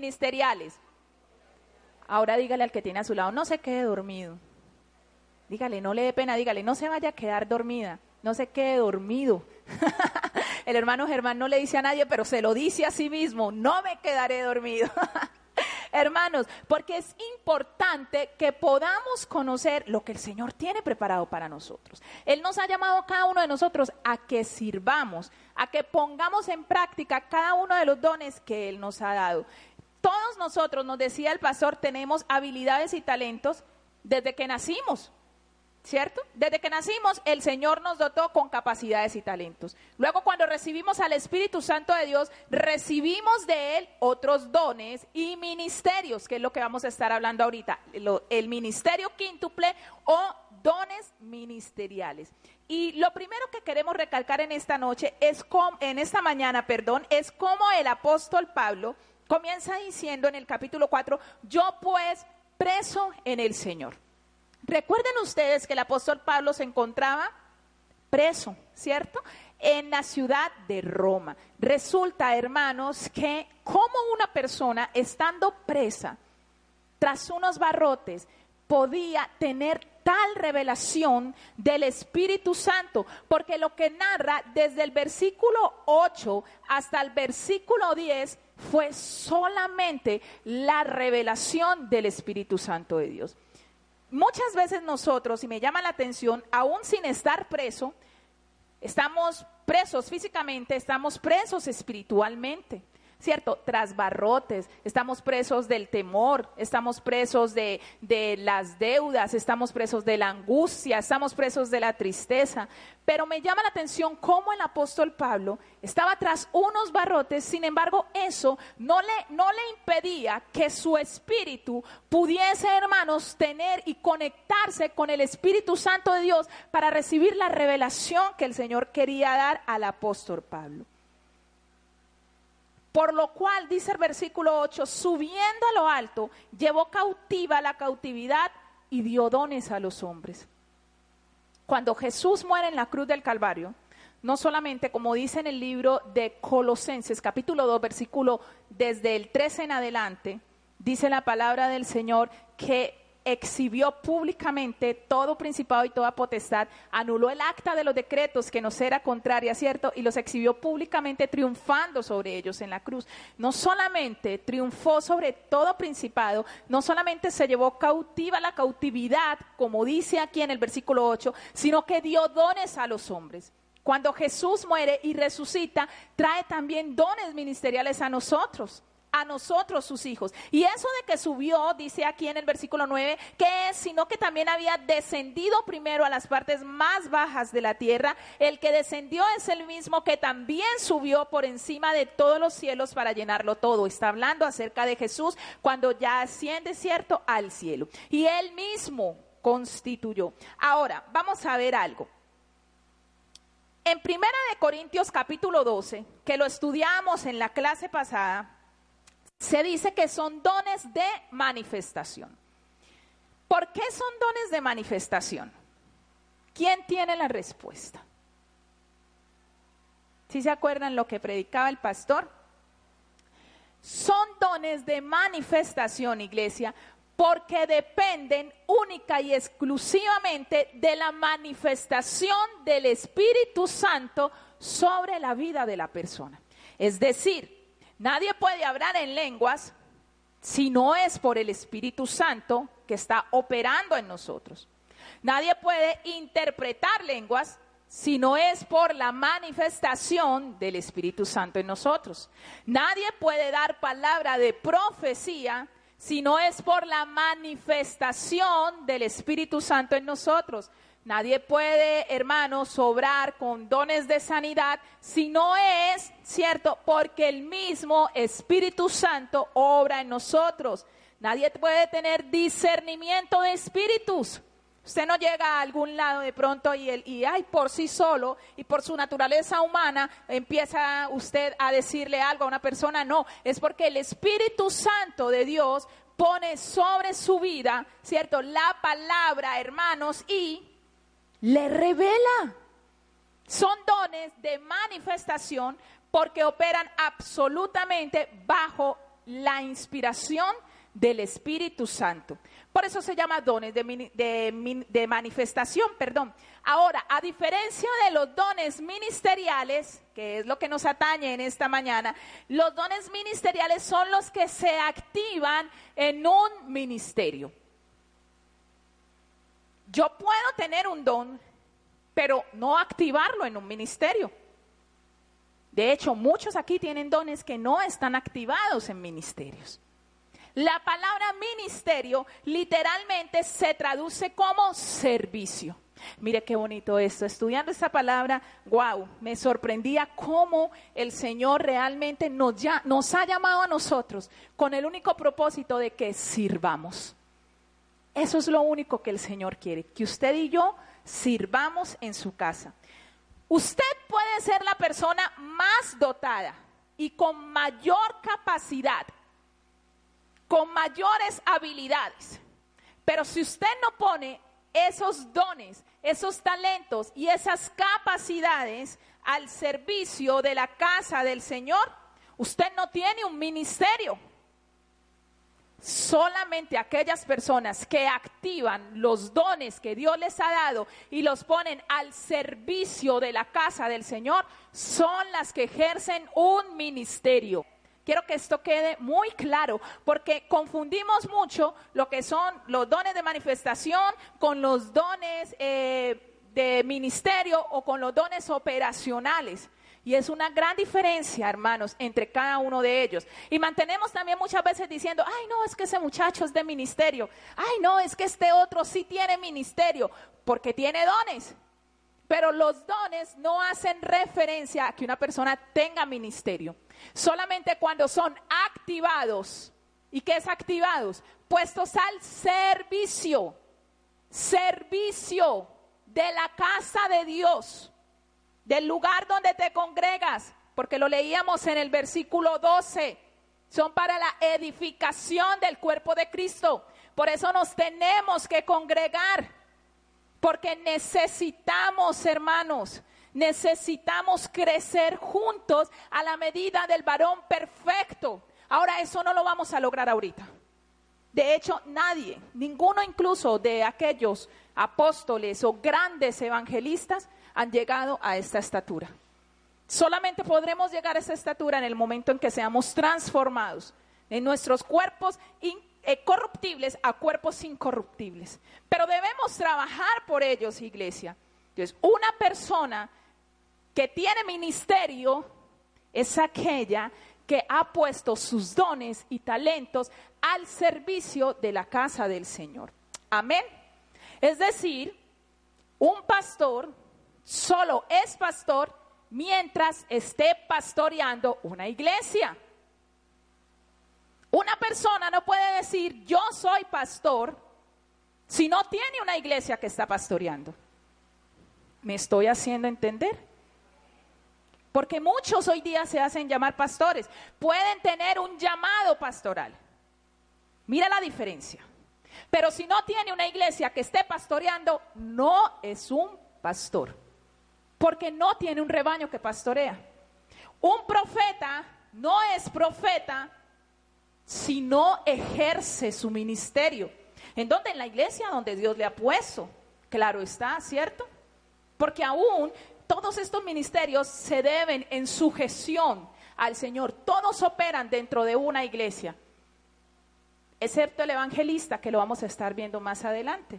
ministeriales. Ahora dígale al que tiene a su lado, no se quede dormido. Dígale, no le dé pena, dígale, no se vaya a quedar dormida, no se quede dormido. El hermano Germán no le dice a nadie, pero se lo dice a sí mismo, no me quedaré dormido. Hermanos, porque es importante que podamos conocer lo que el Señor tiene preparado para nosotros. Él nos ha llamado a cada uno de nosotros a que sirvamos, a que pongamos en práctica cada uno de los dones que Él nos ha dado. Todos nosotros, nos decía el pastor, tenemos habilidades y talentos desde que nacimos. ¿Cierto? Desde que nacimos, el Señor nos dotó con capacidades y talentos. Luego, cuando recibimos al Espíritu Santo de Dios, recibimos de Él otros dones y ministerios, que es lo que vamos a estar hablando ahorita. el ministerio quíntuple o dones ministeriales. Y lo primero que queremos recalcar en esta noche es cómo, en esta mañana, perdón, es cómo el apóstol Pablo comienza diciendo en el capítulo 4, yo pues preso en el Señor. Recuerden ustedes que el apóstol Pablo se encontraba preso, ¿cierto? En la ciudad de Roma. Resulta, hermanos, que como una persona estando presa tras unos barrotes podía tener tal revelación del Espíritu Santo, porque lo que narra desde el versículo 8 hasta el versículo 10 fue solamente la revelación del Espíritu Santo de Dios muchas veces nosotros, y me llama la atención, aún sin estar preso, estamos presos físicamente, estamos presos espiritualmente. ¿Cierto? Tras barrotes, estamos presos del temor, estamos presos de, de, las deudas, estamos presos de la angustia, estamos presos de la tristeza. Pero me llama la atención cómo el apóstol Pablo estaba tras unos barrotes, sin embargo eso no le, no le impedía que su espíritu pudiese, hermanos, tener y conectarse con el Espíritu Santo de Dios para recibir la revelación que el Señor quería dar al apóstol Pablo. Por lo cual, dice el versículo 8, subiendo a lo alto, llevó cautiva la cautividad y dio dones a los hombres. Cuando Jesús muere en la cruz del Calvario, no solamente, como dice en el libro de Colosenses, capítulo 2, versículo desde el 13 en adelante, dice la palabra del Señor que exhibió públicamente todo principado y toda potestad, anuló el acta de los decretos que nos era contraria, ¿cierto? Y los exhibió públicamente triunfando sobre ellos en la cruz. No solamente triunfó sobre todo principado, no solamente se llevó cautiva la cautividad, como dice aquí en el versículo 8, sino que dio dones a los hombres. Cuando Jesús muere y resucita, trae también dones ministeriales a nosotros a nosotros sus hijos. Y eso de que subió, dice aquí en el versículo 9, que es, sino que también había descendido primero a las partes más bajas de la tierra. El que descendió es el mismo que también subió por encima de todos los cielos para llenarlo todo. Está hablando acerca de Jesús cuando ya asciende, cierto, al cielo. Y él mismo constituyó. Ahora, vamos a ver algo. En Primera de Corintios capítulo 12, que lo estudiamos en la clase pasada, se dice que son dones de manifestación. ¿Por qué son dones de manifestación? ¿Quién tiene la respuesta? ¿Sí se acuerdan lo que predicaba el pastor? Son dones de manifestación, iglesia, porque dependen única y exclusivamente de la manifestación del Espíritu Santo sobre la vida de la persona. Es decir, Nadie puede hablar en lenguas si no es por el Espíritu Santo que está operando en nosotros. Nadie puede interpretar lenguas si no es por la manifestación del Espíritu Santo en nosotros. Nadie puede dar palabra de profecía si no es por la manifestación del Espíritu Santo en nosotros. Nadie puede, hermano, sobrar con dones de sanidad si no es, cierto, porque el mismo Espíritu Santo obra en nosotros. Nadie puede tener discernimiento de espíritus. Usted no llega a algún lado de pronto y, el, y ay, por sí solo y por su naturaleza humana empieza usted a decirle algo a una persona. No, es porque el Espíritu Santo de Dios pone sobre su vida, ¿cierto? La palabra, hermanos, y le revela. Son dones de manifestación porque operan absolutamente bajo la inspiración del Espíritu Santo. Por eso se llama dones de, manifestación, perdón. Ahora, a diferencia de los dones ministeriales, que es lo que nos atañe en esta mañana, los dones ministeriales son los que se activan en un ministerio. Yo puedo tener un don, pero no activarlo en un ministerio. De hecho, muchos aquí tienen dones que no están activados en ministerios. La palabra ministerio literalmente se traduce como servicio. Mire qué bonito esto. Estudiando esta palabra, wow, me sorprendía cómo el Señor realmente nos, ya, nos ha llamado a nosotros con el único propósito de que sirvamos. Eso es lo único que el Señor quiere, que usted y yo sirvamos en su casa. Usted puede ser la persona más dotada y con mayor capacidad con mayores habilidades. Pero si usted no pone esos dones, esos talentos y esas capacidades al servicio de la casa del Señor, usted no tiene un ministerio. Solamente aquellas personas que activan los dones que Dios les ha dado y los ponen al servicio de la casa del Señor son las que ejercen un ministerio. Quiero que esto quede muy claro, porque confundimos mucho lo que son los dones de manifestación con los dones eh, de ministerio o con los dones operacionales. Y es una gran diferencia, hermanos, entre cada uno de ellos. Y mantenemos también muchas veces diciendo, ay, no, es que ese muchacho es de ministerio. Ay, no, es que este otro sí tiene ministerio, porque tiene dones. Pero los dones no hacen referencia a que una persona tenga ministerio. Solamente cuando son activados. ¿Y qué es activados? Puestos al servicio. Servicio de la casa de Dios. Del lugar donde te congregas. Porque lo leíamos en el versículo 12. Son para la edificación del cuerpo de Cristo. Por eso nos tenemos que congregar. Porque necesitamos, hermanos, Necesitamos crecer juntos a la medida del varón perfecto. Ahora eso no lo vamos a lograr ahorita. De hecho, nadie, ninguno incluso de aquellos apóstoles o grandes evangelistas han llegado a esta estatura. Solamente podremos llegar a esa estatura en el momento en que seamos transformados en nuestros cuerpos eh, corruptibles a cuerpos incorruptibles. Pero debemos trabajar por ellos, iglesia. Entonces, una persona que tiene ministerio es aquella que ha puesto sus dones y talentos al servicio de la casa del Señor. Amén. Es decir, un pastor solo es pastor mientras esté pastoreando una iglesia. Una persona no puede decir yo soy pastor si no tiene una iglesia que está pastoreando. ¿Me estoy haciendo entender? Porque muchos hoy día se hacen llamar pastores. Pueden tener un llamado pastoral. Mira la diferencia. Pero si no tiene una iglesia que esté pastoreando, no es un pastor. Porque no tiene un rebaño que pastorea. Un profeta no es profeta si no ejerce su ministerio. ¿En dónde? En la iglesia donde Dios le ha puesto. Claro está, ¿cierto? Porque aún todos estos ministerios se deben en sujeción al Señor. Todos operan dentro de una iglesia, excepto el evangelista, que lo vamos a estar viendo más adelante.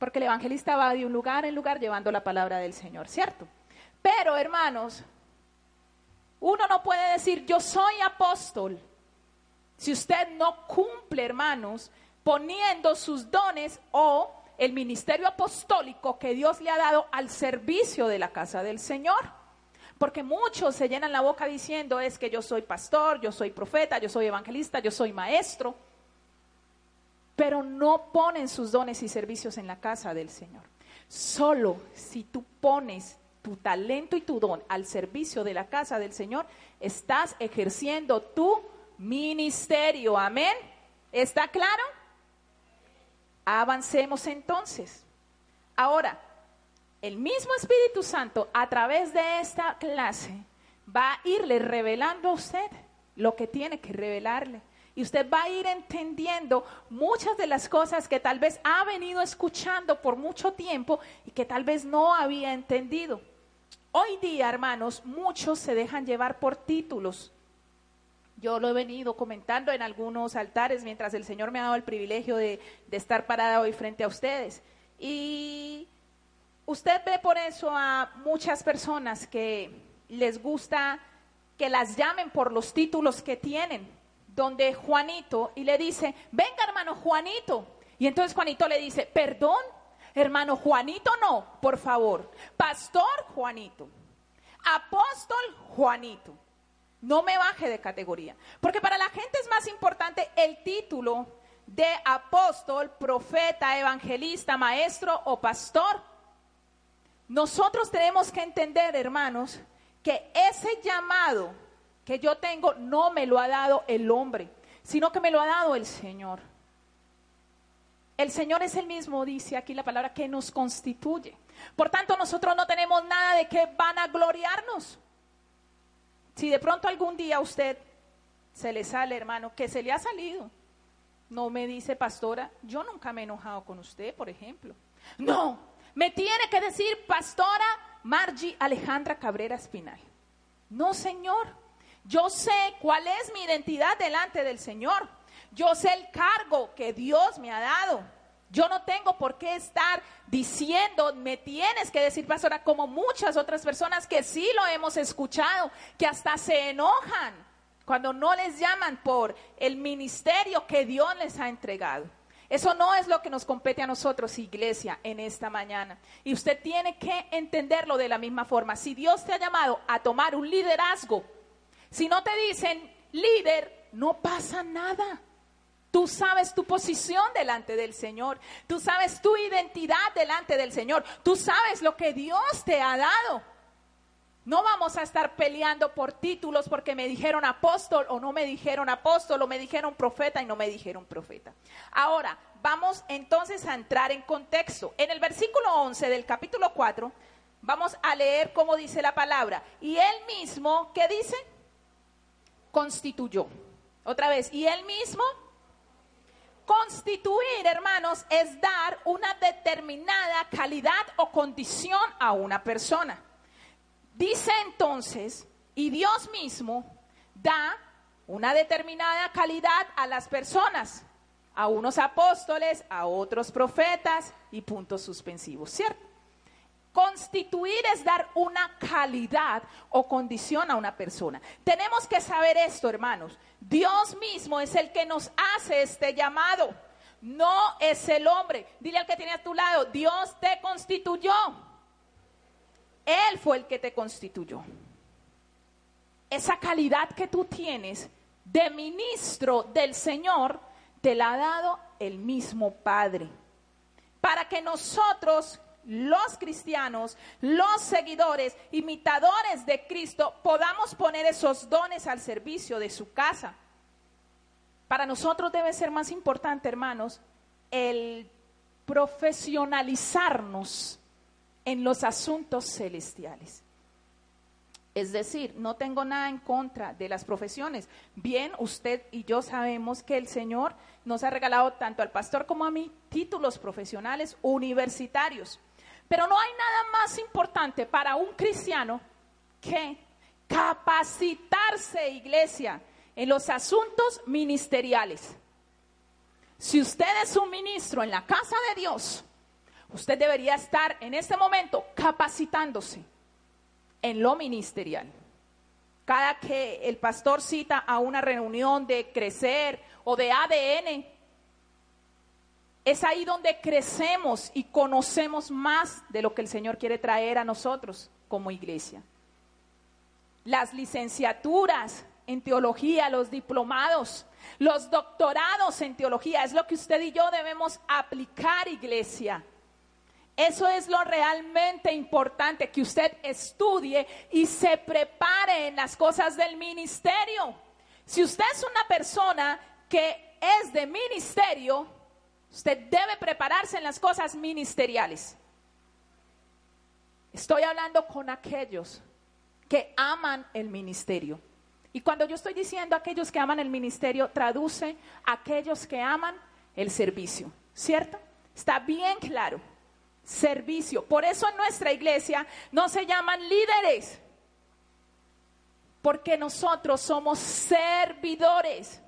Porque el evangelista va de un lugar en lugar llevando la palabra del Señor, ¿cierto? Pero, hermanos, uno no puede decir, yo soy apóstol, si usted no cumple, hermanos, poniendo sus dones o el ministerio apostólico que Dios le ha dado al servicio de la casa del Señor. Porque muchos se llenan la boca diciendo es que yo soy pastor, yo soy profeta, yo soy evangelista, yo soy maestro, pero no ponen sus dones y servicios en la casa del Señor. Solo si tú pones tu talento y tu don al servicio de la casa del Señor, estás ejerciendo tu ministerio. Amén. ¿Está claro? Avancemos entonces. Ahora, el mismo Espíritu Santo a través de esta clase va a irle revelando a usted lo que tiene que revelarle. Y usted va a ir entendiendo muchas de las cosas que tal vez ha venido escuchando por mucho tiempo y que tal vez no había entendido. Hoy día, hermanos, muchos se dejan llevar por títulos. Yo lo he venido comentando en algunos altares mientras el Señor me ha dado el privilegio de, de estar parada hoy frente a ustedes. Y usted ve por eso a muchas personas que les gusta que las llamen por los títulos que tienen, donde Juanito y le dice, venga hermano Juanito. Y entonces Juanito le dice, perdón, hermano Juanito no, por favor, pastor Juanito, apóstol Juanito. No me baje de categoría. Porque para la gente es más importante el título de apóstol, profeta, evangelista, maestro o pastor. Nosotros tenemos que entender, hermanos, que ese llamado que yo tengo no me lo ha dado el hombre, sino que me lo ha dado el Señor. El Señor es el mismo, dice aquí la palabra, que nos constituye. Por tanto, nosotros no tenemos nada de que van a gloriarnos. Si de pronto algún día a usted se le sale, hermano, que se le ha salido, no me dice, pastora, yo nunca me he enojado con usted, por ejemplo. No, me tiene que decir, pastora Margie Alejandra Cabrera Espinal. No, Señor, yo sé cuál es mi identidad delante del Señor. Yo sé el cargo que Dios me ha dado. Yo no tengo por qué estar diciendo, me tienes que decir, pastora, como muchas otras personas que sí lo hemos escuchado, que hasta se enojan cuando no les llaman por el ministerio que Dios les ha entregado. Eso no es lo que nos compete a nosotros, iglesia, en esta mañana. Y usted tiene que entenderlo de la misma forma. Si Dios te ha llamado a tomar un liderazgo, si no te dicen líder, no pasa nada. Tú sabes tu posición delante del Señor. Tú sabes tu identidad delante del Señor. Tú sabes lo que Dios te ha dado. No vamos a estar peleando por títulos porque me dijeron apóstol o no me dijeron apóstol o me dijeron profeta y no me dijeron profeta. Ahora, vamos entonces a entrar en contexto. En el versículo 11 del capítulo 4, vamos a leer cómo dice la palabra. Y él mismo, ¿qué dice? Constituyó. Otra vez, y él mismo Constituir, hermanos, es dar una determinada calidad o condición a una persona. Dice entonces, y Dios mismo da una determinada calidad a las personas, a unos apóstoles, a otros profetas y puntos suspensivos, ¿cierto? Constituir es dar una calidad o condición a una persona. Tenemos que saber esto, hermanos. Dios mismo es el que nos hace este llamado. No es el hombre. Dile al que tiene a tu lado, Dios te constituyó. Él fue el que te constituyó. Esa calidad que tú tienes de ministro del Señor, te la ha dado el mismo Padre. Para que nosotros los cristianos, los seguidores, imitadores de Cristo, podamos poner esos dones al servicio de su casa. Para nosotros debe ser más importante, hermanos, el profesionalizarnos en los asuntos celestiales. Es decir, no tengo nada en contra de las profesiones. Bien, usted y yo sabemos que el Señor nos ha regalado tanto al pastor como a mí títulos profesionales universitarios. Pero no hay nada más importante para un cristiano que capacitarse, iglesia, en los asuntos ministeriales. Si usted es un ministro en la casa de Dios, usted debería estar en este momento capacitándose en lo ministerial. Cada que el pastor cita a una reunión de crecer o de ADN, es ahí donde crecemos y conocemos más de lo que el Señor quiere traer a nosotros como iglesia. Las licenciaturas en teología, los diplomados, los doctorados en teología, es lo que usted y yo debemos aplicar, iglesia. Eso es lo realmente importante, que usted estudie y se prepare en las cosas del ministerio. Si usted es una persona que es de ministerio, Usted debe prepararse en las cosas ministeriales. Estoy hablando con aquellos que aman el ministerio, Y cuando yo estoy diciendo aquellos que aman el ministerio, traduce aquellos que aman el servicio, ¿cierto? Está bien claro. Servicio. Por eso en nuestra iglesia no se llaman líderes, porque nosotros somos servidores,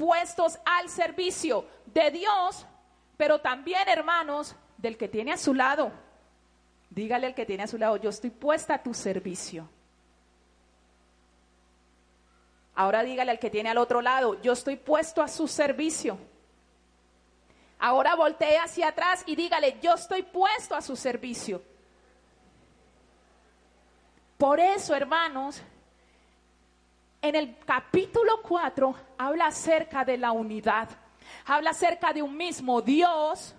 puestos al servicio de Dios, pero también, hermanos, del que tiene a su lado. Dígale al que tiene a su lado, yo estoy puesta a tu servicio. Ahora dígale al que tiene al otro lado, yo estoy puesto a su servicio. Ahora voltee hacia atrás y dígale, yo estoy puesto a su servicio. Por eso, hermanos, en el capítulo 4 habla acerca de la unidad. Habla acerca de un mismo Dios,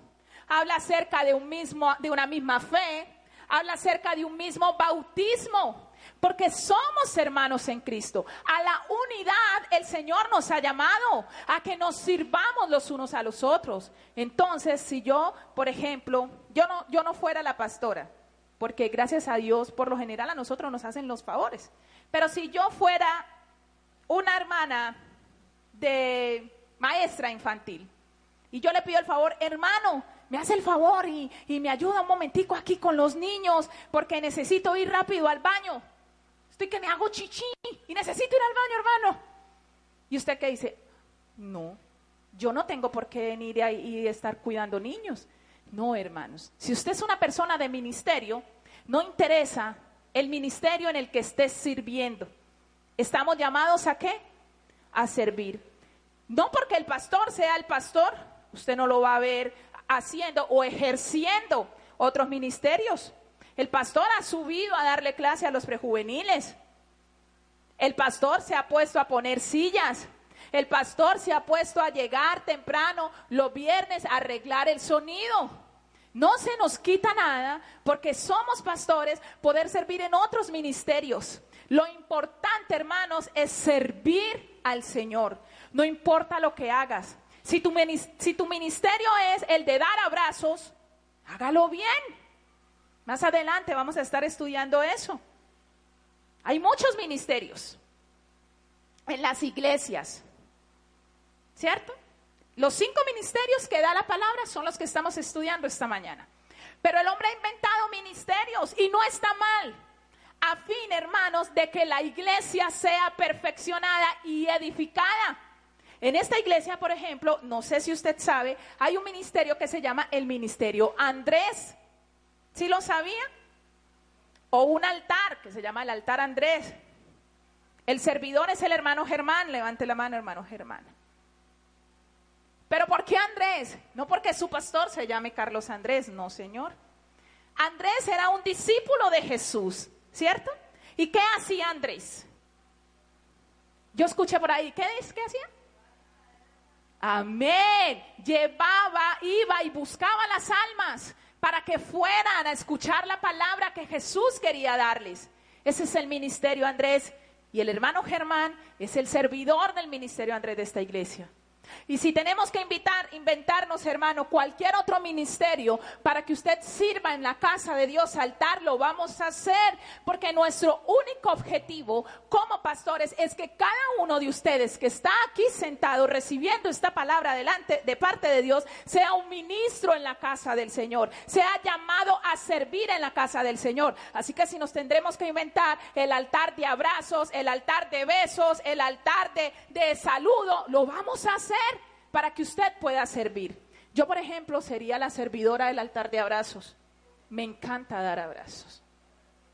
habla acerca de un mismo de una misma fe, habla acerca de un mismo bautismo porque somos hermanos en Cristo. A la unidad el Señor nos ha llamado, a que nos sirvamos los unos a los otros. Entonces, si yo, por ejemplo, yo no, yo no fuera la pastora, porque gracias a Dios, por lo general a nosotros nos hacen los favores, pero si yo fuera una hermana de maestra infantil, y yo le pido el favor, hermano, me hace el favor y, y, me ayuda un momentico aquí con los niños porque necesito ir rápido al baño que me hago chichi y necesito ir al baño, hermano. ¿Y usted qué dice? No, yo no tengo por qué venir y estar cuidando niños. No, hermanos. Si usted es una persona de ministerio, no interesa el ministerio en el que esté sirviendo. Estamos llamados a qué? A servir. No porque el pastor sea el pastor, usted no lo va a ver haciendo o ejerciendo otros ministerios. El pastor ha subido a darle clase a los prejuveniles. El pastor se ha puesto a poner sillas. El pastor se ha puesto a llegar temprano los viernes a arreglar el sonido. No se nos quita nada porque somos pastores poder servir en otros ministerios. Lo importante, hermanos, es servir al Señor. No importa lo que hagas. Si tu, ministerio es el de dar abrazos, hágalo bien. Más adelante vamos a estar estudiando eso. Hay muchos ministerios en las iglesias, ¿cierto? Los cinco ministerios que da la palabra son los que estamos estudiando esta mañana. Pero el hombre ha inventado ministerios y no está mal. A fin, hermanos, de que la iglesia sea perfeccionada y edificada. En esta iglesia, por ejemplo, no sé si usted sabe, hay un ministerio que se llama el Ministerio Andrés. ¿Sí lo sabía? O un altar que se llama el altar Andrés. El servidor es el hermano Germán. Levante la mano, hermano Germán. ¿Pero por qué Andrés? No porque su pastor se llame Carlos Andrés, no, señor. Andrés era un discípulo de Jesús, ¿cierto? ¿Y qué hacía Andrés? Yo escuché por ahí, ¿qué, qué hacía? Amén. Llevaba, iba y buscaba las almas para que fueran a escuchar la palabra que Jesús quería darles. Ese es el ministerio Andrés. Y el hermano Germán es el servidor del ministerio Andrés de esta iglesia. Y si tenemos que invitar, inventarnos, hermano, cualquier otro ministerio para que usted sirva en la casa de Dios altar, lo vamos a hacer, porque nuestro único objetivo como pastores es que cada uno de ustedes que está aquí sentado recibiendo esta palabra delante de parte de Dios sea un ministro en la casa del Señor, sea llamado a servir en la casa del Señor. Así que si nos tendremos que inventar el altar de abrazos, el altar de besos, el altar de, de saludo, lo vamos a hacer para que usted pueda servir. Yo, por ejemplo, sería la servidora del altar de abrazos. Me encanta dar abrazos.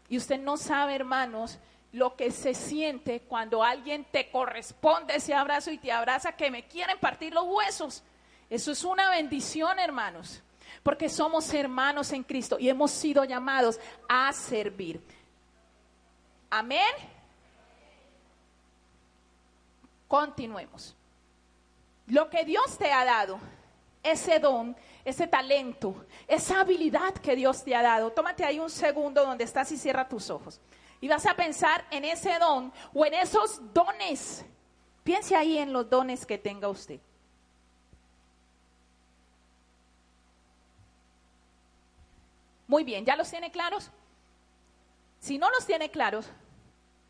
Y usted no sabe, hermanos, lo que se siente cuando alguien te corresponde ese abrazo y te abraza que me quieren partir los huesos. Eso es una bendición, hermanos, porque somos hermanos en Cristo y hemos sido llamados a servir. Amén. Continuemos. Lo que Dios te ha dado, ese don, ese talento, esa habilidad que Dios te ha dado, tómate ahí un segundo donde estás y cierra tus ojos. Y vas a pensar en ese don o en esos dones. Piense ahí en los dones que tenga usted. Muy bien, ¿ya los tiene claros? Si no los tiene claros,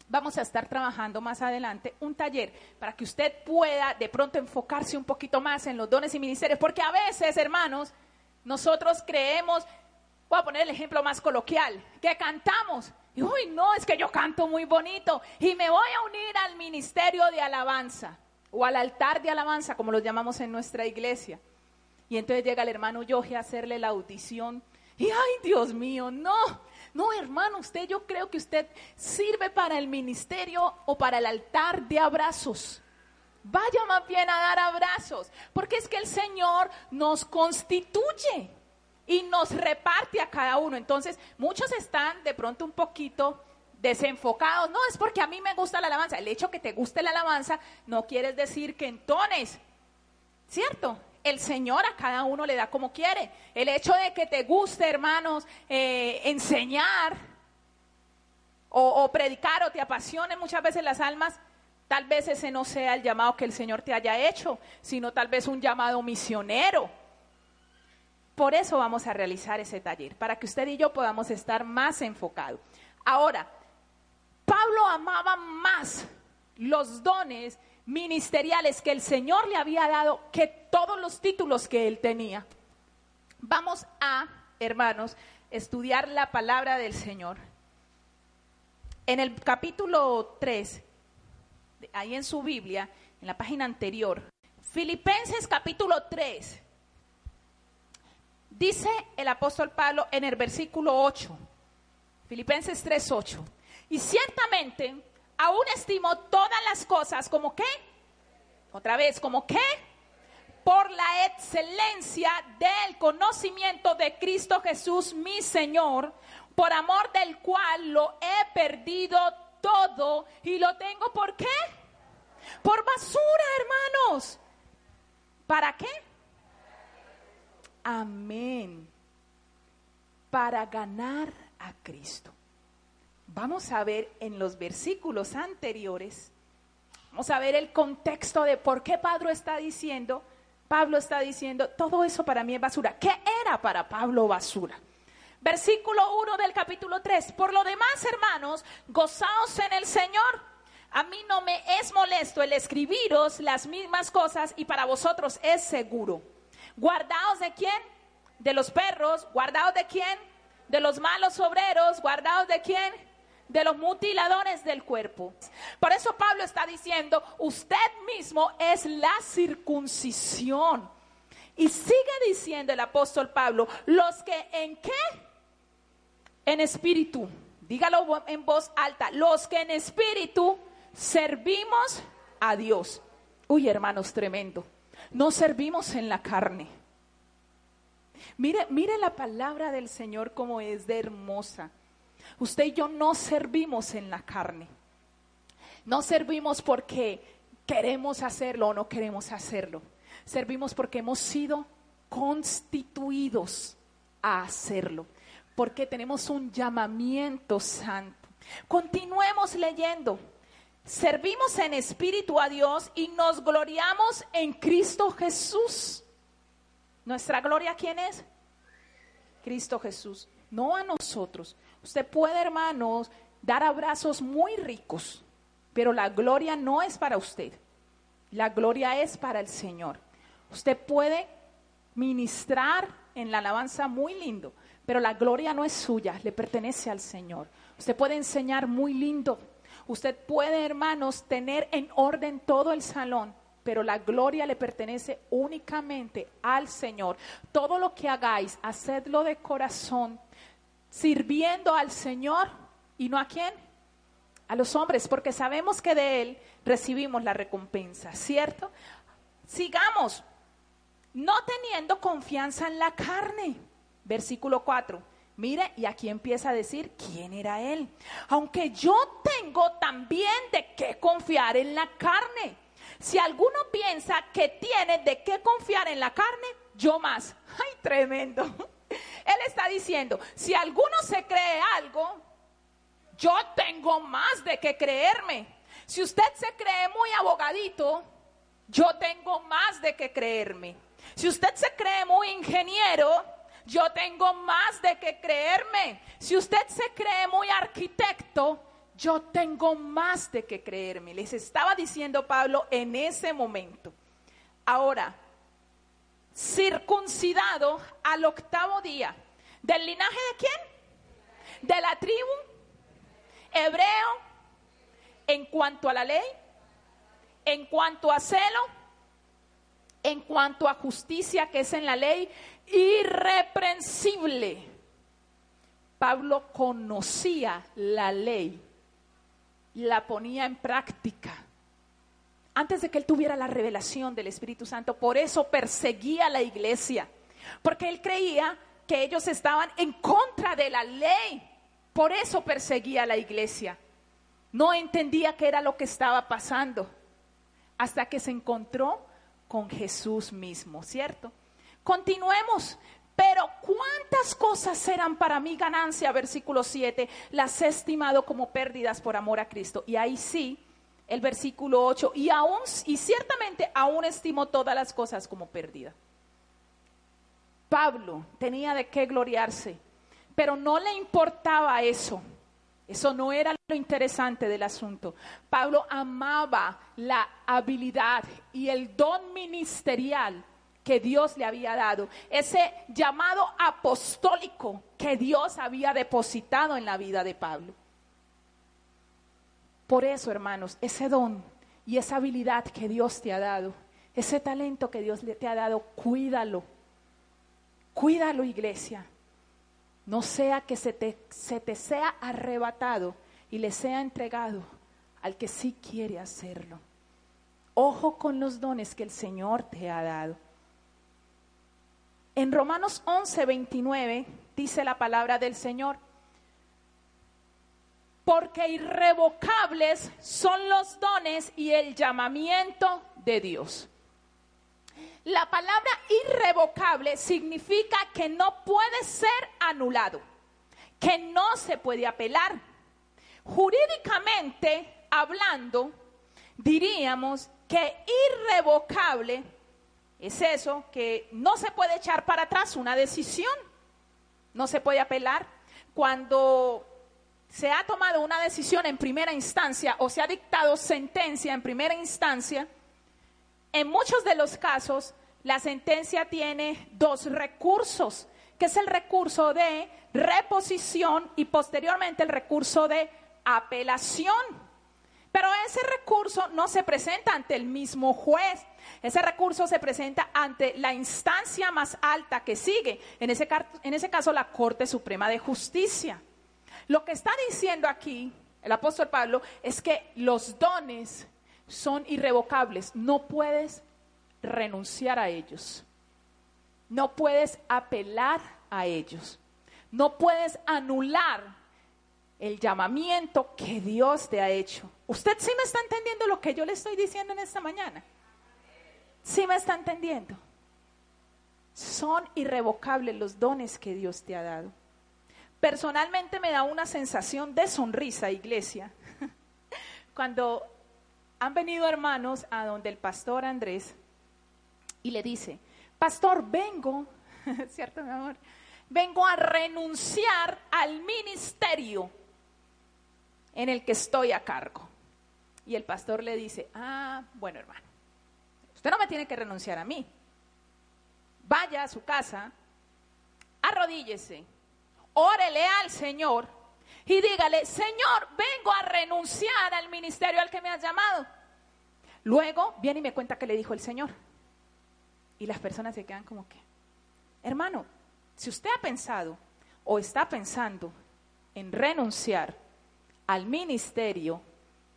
vamos a estar trabajando más adelante un taller para que usted pueda de pronto enfocarse un poquito más en los dones y ministerios, porque a veces, hermanos, nosotros creemos, voy a poner el ejemplo más coloquial, que cantamos. Y, uy, no, es que yo canto muy bonito y me voy a unir al ministerio de alabanza o al altar de alabanza, como lo llamamos en nuestra iglesia. Y entonces llega el hermano Yoje a hacerle la audición. Y, ay, Dios mío, no, no, hermano, usted yo creo que usted sirve para el ministerio o para el altar de abrazos. Vaya más bien a dar abrazos, porque es que el Señor nos constituye y nos reparte a cada uno. Entonces, muchos están de pronto un poquito desenfocados. No, es porque a mí me gusta la alabanza. El hecho que te guste la alabanza no quiere decir que entones, ¿cierto? El Señor a cada uno le da como quiere. El hecho de que te guste, hermanos, eh, enseñar o, predicar o te apasione muchas veces las almas, tal vez ese no sea el llamado que el Señor te haya hecho, sino tal vez un llamado misionero. Por eso vamos a realizar ese taller, para que usted y yo podamos estar más enfocados. Ahora, Pablo amaba más los dones ministeriales que el Señor le había dado que todos los títulos que él tenía. Vamos a, hermanos, estudiar la palabra del Señor. En el capítulo 3, ahí en su Biblia, en la página anterior, Filipenses capítulo 3, dice el apóstol Pablo en el versículo 8, Filipenses 3, 8, y ciertamente aún estimo todas las cosas como qué? Otra vez, como qué? Por la excelencia del conocimiento de Cristo Jesús, mi Señor, por amor del cual lo he perdido todo y lo tengo por qué? Por basura, hermanos. ¿Para qué? Amén. Para ganar a Cristo vamos a ver en los versículos anteriores, vamos a ver el contexto de por qué Pablo está diciendo, Pablo está diciendo, todo eso para mí es basura. ¿Qué era para Pablo basura? Versículo 1 del capítulo 3. Por lo demás, hermanos, gozaos en el Señor. A mí no me es molesto el escribiros las mismas cosas y para vosotros es seguro. Guardaos de quién? De los perros. Guardaos de quién? De los malos obreros. Guardaos de quién? De los mutiladores del cuerpo. Por eso Pablo está diciendo, usted mismo es la circuncisión. Y sigue diciendo el apóstol Pablo, los que en qué? En espíritu. Dígalo en voz alta, los que en espíritu servimos a Dios. Uy, hermanos, tremendo. No servimos en la carne. Mire, mire la palabra del Señor como es de hermosa. Usted y yo no servimos en la carne. No servimos porque queremos hacerlo o no queremos hacerlo. Servimos porque hemos sido constituidos a hacerlo. Porque tenemos un llamamiento santo. Continuemos leyendo. Servimos en espíritu a Dios y nos gloriamos en Cristo Jesús. ¿Nuestra gloria quién es? Cristo Jesús, no a nosotros. Usted puede, hermanos, dar abrazos muy ricos, pero la gloria no es para usted. La gloria es para el Señor. Usted puede ministrar en la alabanza muy lindo, pero la gloria no es suya, le pertenece al Señor. Usted puede enseñar muy lindo. Usted puede, hermanos, tener en orden todo el salón, pero la gloria le pertenece únicamente al Señor. Todo lo que hagáis, hacedlo de corazón sirviendo al Señor y no a quién? A los hombres, porque sabemos que de Él recibimos la recompensa, ¿cierto? Sigamos, no teniendo confianza en la carne. Versículo 4. Mire, y aquí empieza a decir quién era Él. Aunque yo tengo también de qué confiar en la carne. Si alguno piensa que tiene de qué confiar en la carne, yo más. ¡Ay, tremendo! Él está diciendo, si alguno se cree algo, yo tengo más de que creerme. Si usted se cree muy abogadito, yo tengo más de que creerme. Si usted se cree muy ingeniero, yo tengo más de que creerme. Si usted se cree muy arquitecto, yo tengo más de que creerme. Les estaba diciendo Pablo en ese momento. Ahora, circuncidado al octavo día. ¿Del linaje de quién? De la tribu hebreo en cuanto a la ley, en cuanto a celo, en cuanto a justicia que es en la ley, irreprensible. Pablo conocía la ley, la ponía en práctica. Antes de que él tuviera la revelación del Espíritu Santo, por eso perseguía a la iglesia, porque él creía que ellos estaban en contra de la ley. Por eso perseguía a la iglesia. No entendía qué era lo que estaba pasando hasta que se encontró con Jesús mismo, ¿cierto? Continuemos. Pero cuántas cosas eran para mí ganancia, versículo 7, las he estimado como pérdidas por amor a Cristo. Y ahí sí, el versículo 8, y aún, y ciertamente aún estimo todas las cosas como pérdida. Pablo tenía de qué gloriarse, pero no le importaba eso. Eso no era lo interesante del asunto. Pablo amaba la habilidad y el don ministerial que Dios le había dado, ese llamado apostólico que Dios había depositado en la vida de Pablo. Por eso, hermanos, ese don y esa habilidad que Dios te ha dado, ese talento que Dios te ha dado, cuídalo. Cuídalo, iglesia. No sea que se te, se te sea arrebatado y le sea entregado al que sí quiere hacerlo. Ojo con los dones que el Señor te ha dado. En Romanos 11, 29 dice la palabra del Señor, porque irrevocables son los dones y el llamamiento de Dios. La palabra irrevocable significa que no puede ser anulado, que no se puede apelar. Jurídicamente hablando, diríamos que irrevocable es eso, que no se puede echar para atrás una decisión, no se puede apelar. Cuando se ha tomado una decisión en primera instancia o se ha dictado sentencia en primera instancia, en muchos de los casos, la sentencia tiene dos recursos, que es el recurso de reposición y posteriormente el recurso de apelación. Pero ese recurso no se presenta ante el mismo juez. Ese recurso se presenta ante la instancia más alta que sigue, en ese, en ese caso la Corte Suprema de Justicia. Lo que está diciendo aquí el apóstol Pablo es que los dones son irrevocables. No puedes renunciar a ellos. No puedes apelar a ellos. No puedes anular el llamamiento que Dios te ha hecho. ¿Usted sí me está entendiendo lo que yo le estoy diciendo en esta mañana? ¿Sí me está entendiendo? Son irrevocables los dones que Dios te ha dado. Personalmente me da una sensación de sonrisa, iglesia, cuando han venido hermanos a donde el pastor Andrés y le dice, pastor, vengo, ¿cierto mi amor? Vengo a renunciar al ministerio en el que estoy a cargo. Y el pastor le dice, ah, bueno hermano, usted no me tiene que renunciar a mí. Vaya a su casa, arrodíllese, órele al Señor y dígale, Señor, vengo a renunciar al ministerio al que me has llamado. Luego viene y me cuenta que le dijo el Señor. Y las personas se quedan como que, hermano, si usted ha pensado o está pensando en renunciar al ministerio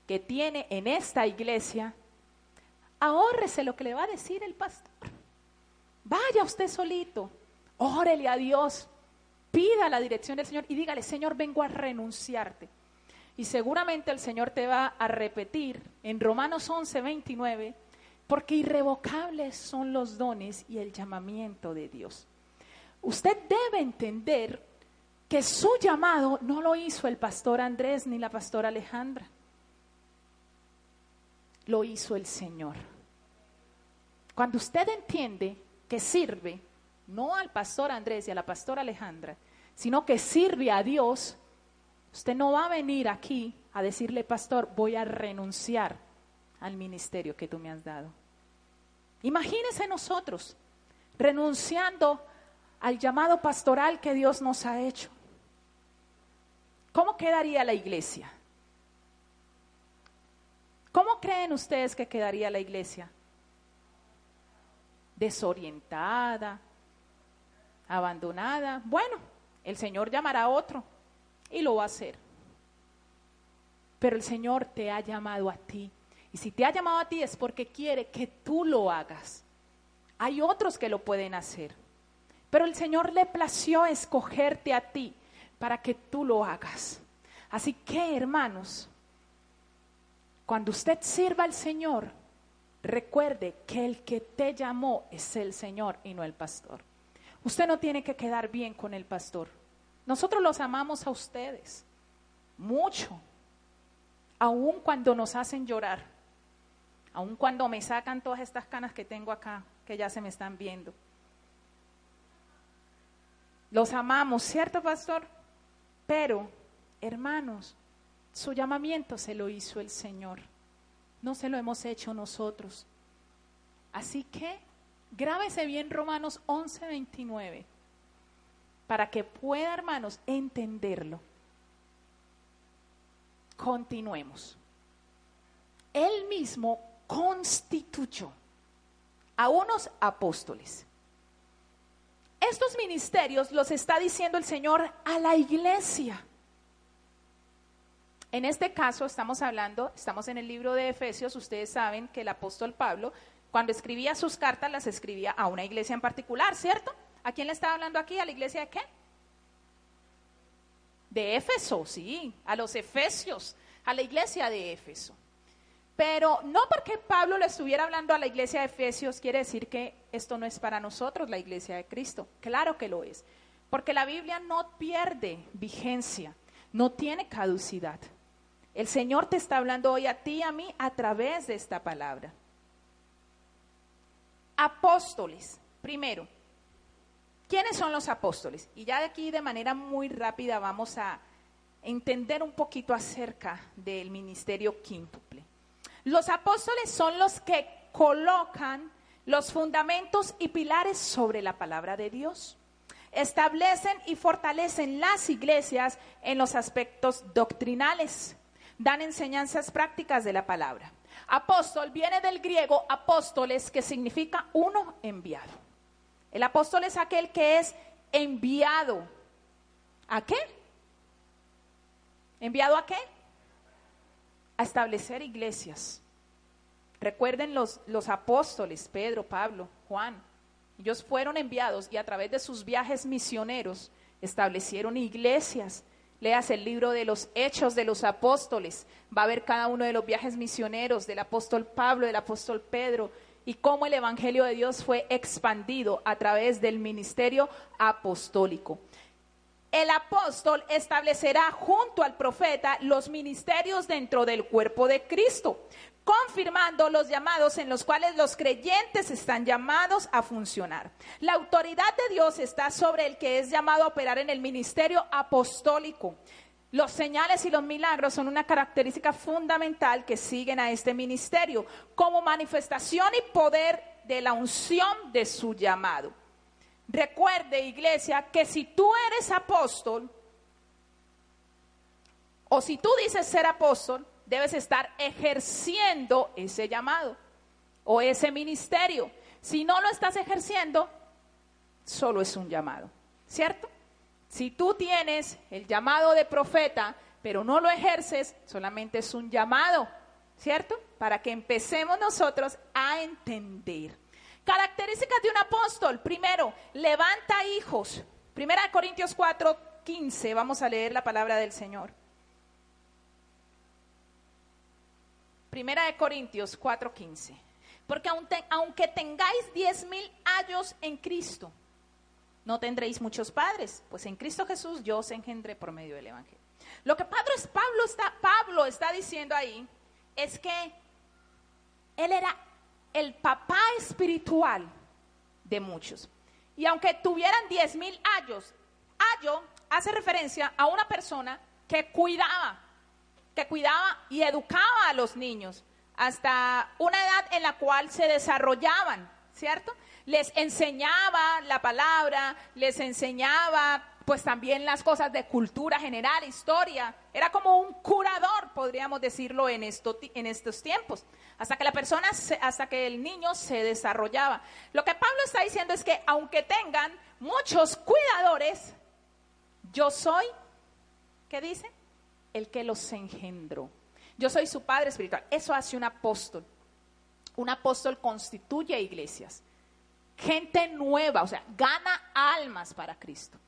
que tiene en esta iglesia, ahórrese lo que le va a decir el pastor. Vaya usted solito, órele a Dios, pida la dirección del Señor y dígale, Señor, vengo a renunciarte. Y seguramente el Señor te va a repetir en Romanos 11, 29, porque irrevocables son los dones y el llamamiento de Dios. Usted debe entender que su llamado no lo hizo el pastor Andrés ni la pastora Alejandra, lo hizo el Señor. Cuando usted entiende que sirve no al pastor Andrés y a la pastora Alejandra, sino que sirve a Dios, Usted no va a venir aquí a decirle, pastor, voy a renunciar al ministerio que tú me has dado. Imagínese nosotros renunciando al llamado pastoral que Dios nos ha hecho. ¿Cómo quedaría la iglesia? ¿Cómo creen ustedes que quedaría la iglesia? Desorientada, abandonada. Bueno, el Señor llamará a otro y lo va a hacer. Pero el Señor te ha llamado a ti. Y si te ha llamado a ti es porque quiere que tú lo hagas. Hay otros que lo pueden hacer. Pero el Señor le plació escogerte a ti para que tú lo hagas. Así que, hermanos, cuando usted sirva al Señor, recuerde que el que te llamó es el Señor y no el pastor. Usted no tiene que quedar bien con el pastor. Nosotros los amamos a ustedes mucho, aun cuando nos hacen llorar, aun cuando me sacan todas estas canas que tengo acá, que ya se me están viendo. Los amamos, ¿cierto, pastor? Pero, hermanos, su llamamiento se lo hizo el Señor, no se lo hemos hecho nosotros. Así que grábese bien Romanos 11, 29, para que pueda, hermanos, entenderlo. Continuemos. Él mismo constituyó a unos apóstoles. Estos ministerios los está diciendo el Señor a la iglesia. En este caso estamos hablando, estamos en el libro de Efesios, ustedes saben que el apóstol Pablo, cuando escribía sus cartas, las escribía a una iglesia en particular, ¿cierto? ¿A quién le estaba hablando aquí? ¿A la iglesia de qué? De Éfeso, sí, a los Efesios, a la iglesia de Éfeso. Pero no porque Pablo le estuviera hablando a la iglesia de Efesios quiere decir que esto no es para nosotros, la iglesia de Cristo. Claro que lo es. Porque la Biblia no pierde vigencia, no tiene caducidad. El Señor te está hablando hoy a ti y a mí a través de esta palabra. Apóstoles, primero. ¿Quiénes son los apóstoles? Y ya de aquí de manera muy rápida vamos a entender un poquito acerca del ministerio quíntuple. Los apóstoles son los que colocan los fundamentos y pilares sobre la palabra de Dios. Establecen y fortalecen las iglesias en los aspectos doctrinales dan enseñanzas prácticas de la palabra. Apóstol viene del griego apóstoles, que significa uno enviado. El apóstol es aquel que es enviado. ¿A qué? ¿Enviado a qué? A establecer iglesias. Recuerden los, los apóstoles, Pedro, Pablo, Juan. Ellos fueron enviados y a través de sus viajes misioneros establecieron iglesias Leas el libro de los Hechos de los Apóstoles. Va a ver cada uno de los viajes misioneros del apóstol Pablo, del apóstol Pedro, y cómo el Evangelio de Dios fue expandido a través del ministerio apostólico. El apóstol establecerá junto al profeta los ministerios dentro del cuerpo de Cristo confirmando los llamados en los cuales los creyentes están llamados a funcionar. La autoridad de Dios está sobre el que es llamado a operar en el ministerio apostólico. Los señales y los milagros son una característica fundamental que siguen a este ministerio como manifestación y poder de la unción de su llamado. Recuerde, iglesia, que si tú eres apóstol, o si tú dices ser apóstol, debes estar ejerciendo ese llamado o ese ministerio. Si no lo estás ejerciendo, solo es un llamado, ¿cierto? Si tú tienes el llamado de profeta, pero no lo ejerces, solamente es un llamado, ¿cierto? Para que empecemos nosotros a entender. Características de un apóstol. Primero, levanta hijos. Primera de Corintios 4, 15. Vamos a leer la palabra del Señor. Primera de Corintios 4:15. Porque aunque tengáis diez mil años en Cristo, no tendréis muchos padres, pues en Cristo Jesús yo os engendré por medio del Evangelio. Lo que Pablo, Pablo, está, Pablo está diciendo ahí es que él era el papá espiritual de muchos. Y aunque tuvieran diez mil años, año hace referencia a una persona que cuidaba, que cuidaba y educaba a los niños hasta una edad en la cual se desarrollaban, ¿cierto? Les enseñaba la palabra, les enseñaba pues también las cosas de cultura general, historia. Era como un curador, podríamos decirlo, en, estos tiempos, hasta que la persona, hasta que el niño se desarrollaba. Lo que Pablo está diciendo es que aunque tengan muchos cuidadores, yo soy, ¿qué dice? El que los engendró. Yo soy su padre espiritual. Eso hace un apóstol. Un apóstol constituye iglesias. Gente nueva, o sea, gana almas para Cristo.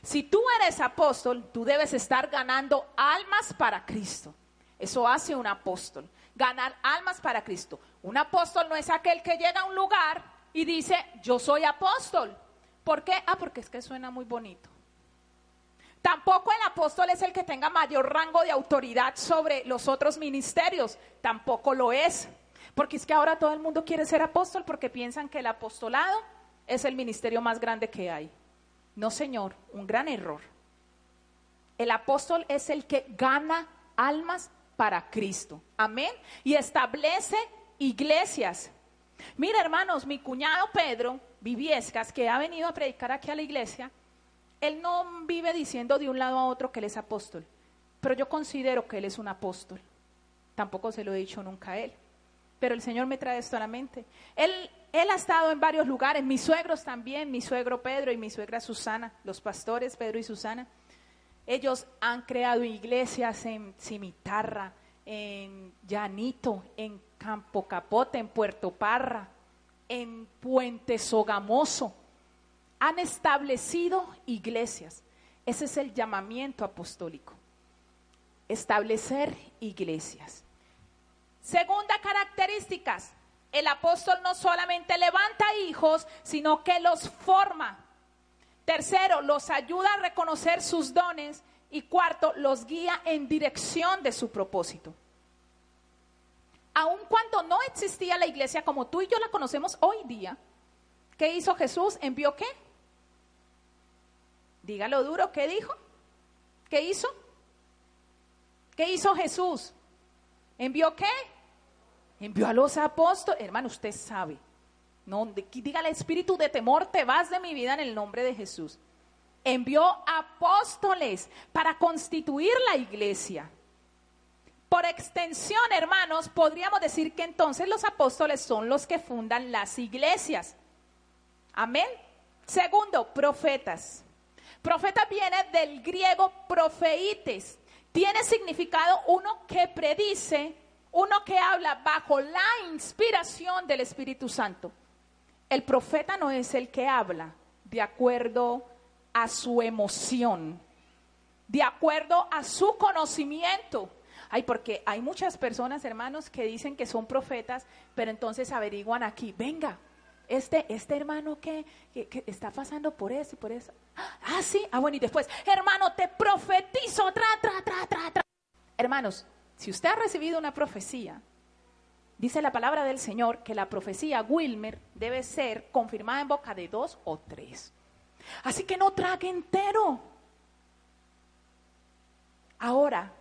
Si tú eres apóstol, tú debes estar ganando almas para Cristo. Eso hace un apóstol, ganar almas para Cristo. Un apóstol no es aquel que llega a un lugar y dice, yo soy apóstol. ¿Por qué? Ah, porque es que suena muy bonito. Tampoco el apóstol es el que tenga mayor rango de autoridad sobre los otros ministerios. Tampoco lo es. Porque es que ahora todo el mundo quiere ser apóstol porque piensan que el apostolado es el ministerio más grande que hay. No, Señor, un gran error. El apóstol es el que gana almas para Cristo. Amén. Y establece iglesias. Mira, hermanos, mi cuñado Pedro Viviescas, que ha venido a predicar aquí a la iglesia, él no vive diciendo de un lado a otro que él es apóstol, pero yo considero que él es un apóstol. Tampoco se lo he dicho nunca a él, pero el Señor me trae esto a la mente. Él él ha estado en varios lugares, mis suegros también, mi suegro Pedro y mi suegra Susana, los pastores Pedro y Susana. Ellos han creado iglesias en Cimitarra, en Llanito, en Campo Capote, en Puerto Parra, en Puente Sogamoso. Han establecido iglesias. Ese es el llamamiento apostólico. Establecer iglesias. Segunda características, el apóstol no solamente levanta hijos, sino que los forma. Tercero, los ayuda a reconocer sus dones. Y cuarto, los guía en dirección de su propósito. Aun cuando no existía la iglesia como tú y yo la conocemos hoy día, ¿qué hizo Jesús? ¿Envió qué? Dígalo duro, ¿qué dijo? ¿Qué hizo? ¿Qué hizo Jesús? ¿Envió qué? Envió a los apóstoles. Hermano, usted sabe. No, diga el espíritu de temor, te vas de mi vida en el nombre de Jesús. Envió apóstoles para constituir la iglesia. Por extensión, hermanos, podríamos decir que entonces los apóstoles son los que fundan las iglesias. Amén. Segundo, profetas. Profeta viene del griego profeites. Tiene significado uno que predice, uno que habla bajo la inspiración del Espíritu Santo. El profeta no es el que habla de acuerdo a su emoción, de acuerdo a su conocimiento. Ay, porque hay muchas personas, hermanos, que dicen que son profetas, pero entonces averiguan aquí, venga, este, este hermano que, que, está pasando por eso y por eso. Ah, sí, ah, bueno, y después, hermano, te profetizo, tra. Hermanos, si usted ha recibido una profecía, dice la palabra del Señor que la profecía Wilmer debe ser confirmada en boca de dos o tres. Así que no trague entero. Ahora,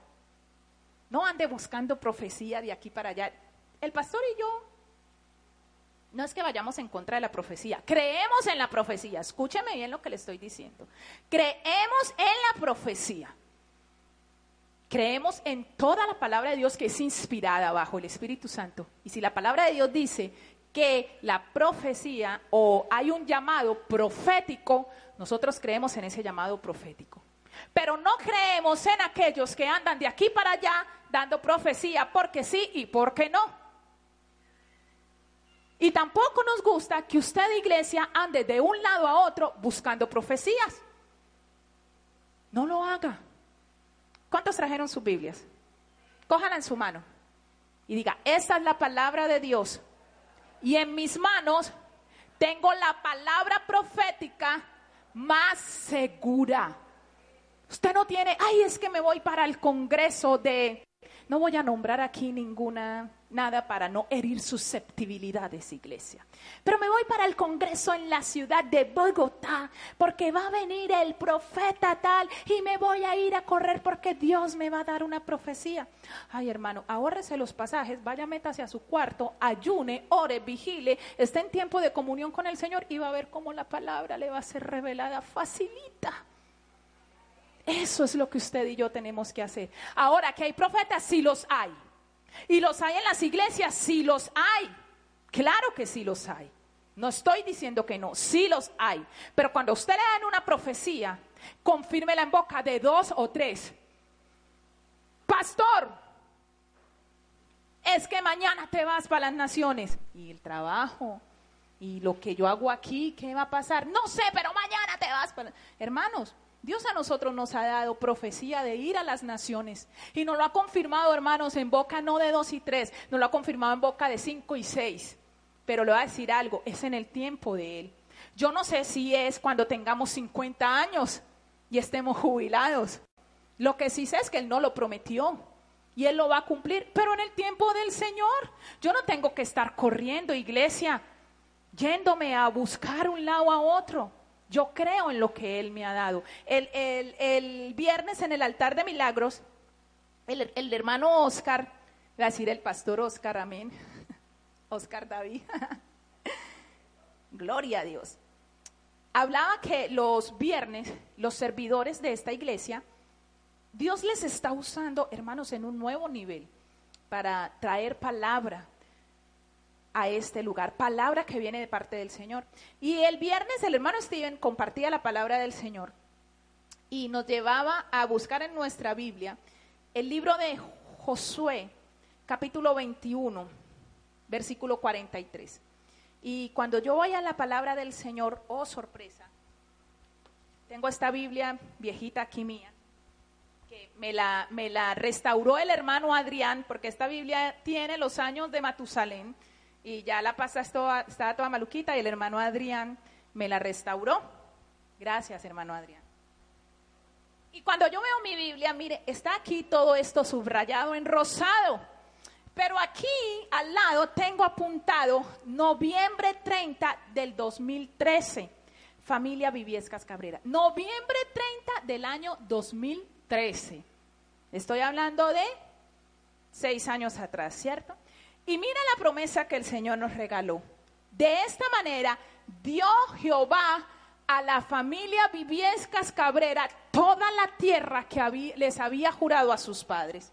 no ande buscando profecía de aquí para allá. El pastor y yo no es que vayamos en contra de la profecía, creemos en la profecía. Escúcheme bien lo que le estoy diciendo. Creemos en la profecía. Creemos en toda la palabra de Dios que es inspirada bajo el Espíritu Santo. Y si la palabra de Dios dice que la profecía o hay un llamado profético, nosotros creemos en ese llamado profético. Pero no creemos en aquellos que andan de aquí para allá dando profecía porque sí y porque no. Y tampoco nos gusta que usted, iglesia, ande de un lado a otro buscando profecías. No lo haga. ¿Cuántos trajeron sus Biblias? Cójala en su mano y diga, esta es la palabra de Dios. Y en mis manos tengo la palabra profética más segura. Usted no tiene, ay, es que me voy para el Congreso de, No voy a nombrar aquí ninguna, nada para no herir susceptibilidades, iglesia. Pero me voy para el Congreso en la ciudad de Bogotá, porque va a venir el profeta tal y me voy a ir a correr porque Dios me va a dar una profecía. Ay, hermano, ahórrese los pasajes, vaya, métase a su cuarto, ayune, ore, vigile, esté en tiempo de comunión con el Señor y va a ver cómo la palabra le va a ser revelada. Facilita. Eso es lo que usted y yo tenemos que hacer. Ahora que hay profetas, sí los hay. Y los hay en las iglesias, sí los hay. Claro que sí los hay. No estoy diciendo que no, sí los hay. Pero cuando usted le dan una profecía, confírmela en boca de dos o tres. Pastor, es que mañana te vas para las naciones. Y el trabajo, y lo que yo hago aquí, ¿qué va a pasar? No sé, pero mañana te vas para... Hermanos, Dios a nosotros nos ha dado profecía de ir a las naciones y nos lo ha confirmado, hermanos, en boca no de dos y tres, nos lo ha confirmado en boca de cinco y seis. Pero le voy a decir algo, es en el tiempo de Él. Yo no sé si es cuando tengamos 50 años y estemos jubilados. Lo que sí sé es que Él no lo prometió y Él lo va a cumplir, pero en el tiempo del Señor. Yo no tengo que estar corriendo, iglesia, yéndome a buscar un lado a otro. Yo creo en lo que Él me ha dado. El, viernes en el altar de milagros, el, hermano Oscar, voy a decir el pastor Oscar, amén. Oscar David. Gloria a Dios. Hablaba que los viernes, los servidores de esta iglesia, Dios les está usando, hermanos, en un nuevo nivel para traer palabra, a este lugar, palabra que viene de parte del Señor. Y el viernes el hermano Steven compartía la palabra del Señor y nos llevaba a buscar en nuestra Biblia el libro de Josué, capítulo 21, versículo 43. Y cuando yo voy a la palabra del Señor, oh sorpresa, tengo esta Biblia viejita aquí mía, que me la, me la restauró el hermano Adrián, porque esta Biblia tiene los años de Matusalén y ya la pasa estaba toda maluquita y el hermano Adrián me la restauró. Gracias, hermano Adrián. Y cuando yo veo mi Biblia, mire, está aquí todo esto subrayado en rosado. Pero aquí al lado tengo apuntado noviembre 30 del 2013. Familia Viviescas Cabrera. Noviembre 30 del año 2013. Estoy hablando de seis años atrás, ¿cierto? Y mira la promesa que el Señor nos regaló. De esta manera dio Jehová a la familia Viviescas Cabrera toda la tierra que les había jurado a sus padres.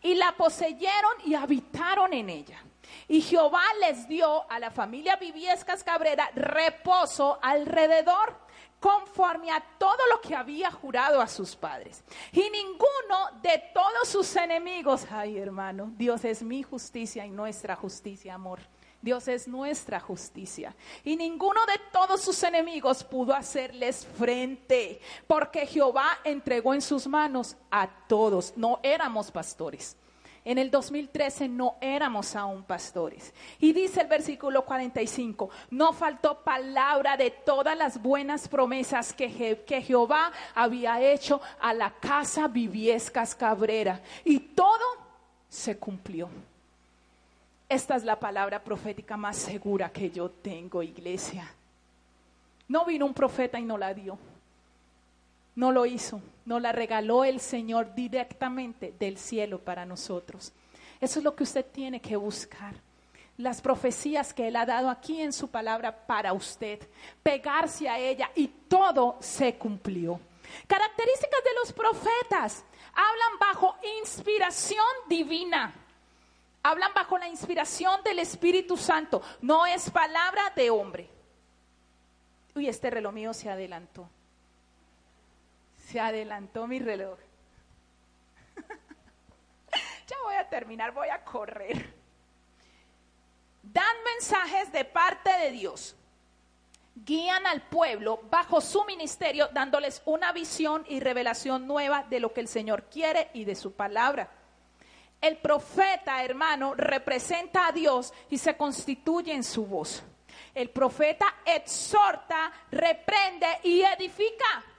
Y la poseyeron y habitaron en ella. Y Jehová les dio a la familia Viviescas Cabrera reposo alrededor conforme a todo lo que había jurado a sus padres. Y ninguno de todos sus enemigos, ay hermano, Dios es mi justicia y nuestra justicia, amor. Dios es nuestra justicia. Y ninguno de todos sus enemigos pudo hacerles frente, porque Jehová entregó en sus manos a todos. No éramos pastores. En el 2013 no éramos aún pastores. Y dice el versículo 45, no faltó palabra de todas las buenas promesas que, que Jehová había hecho a la casa Viviescas Cabrera. Y todo se cumplió. Esta es la palabra profética más segura que yo tengo, iglesia. No vino un profeta y no la dio. No lo hizo, no la regaló el Señor directamente del cielo para nosotros. Eso es lo que usted tiene que buscar. Las profecías que Él ha dado aquí en su palabra para usted. Pegarse a ella y todo se cumplió. Características de los profetas. Hablan bajo inspiración divina. Hablan bajo la inspiración del Espíritu Santo. No es palabra de hombre. Uy, este reloj mío se adelantó. Se adelantó mi reloj. ya voy a terminar, voy a correr. Dan mensajes de parte de Dios. Guían al pueblo bajo su ministerio dándoles una visión y revelación nueva de lo que el Señor quiere y de su palabra. El profeta, hermano, representa a Dios y se constituye en su voz. El profeta exhorta, reprende y edifica.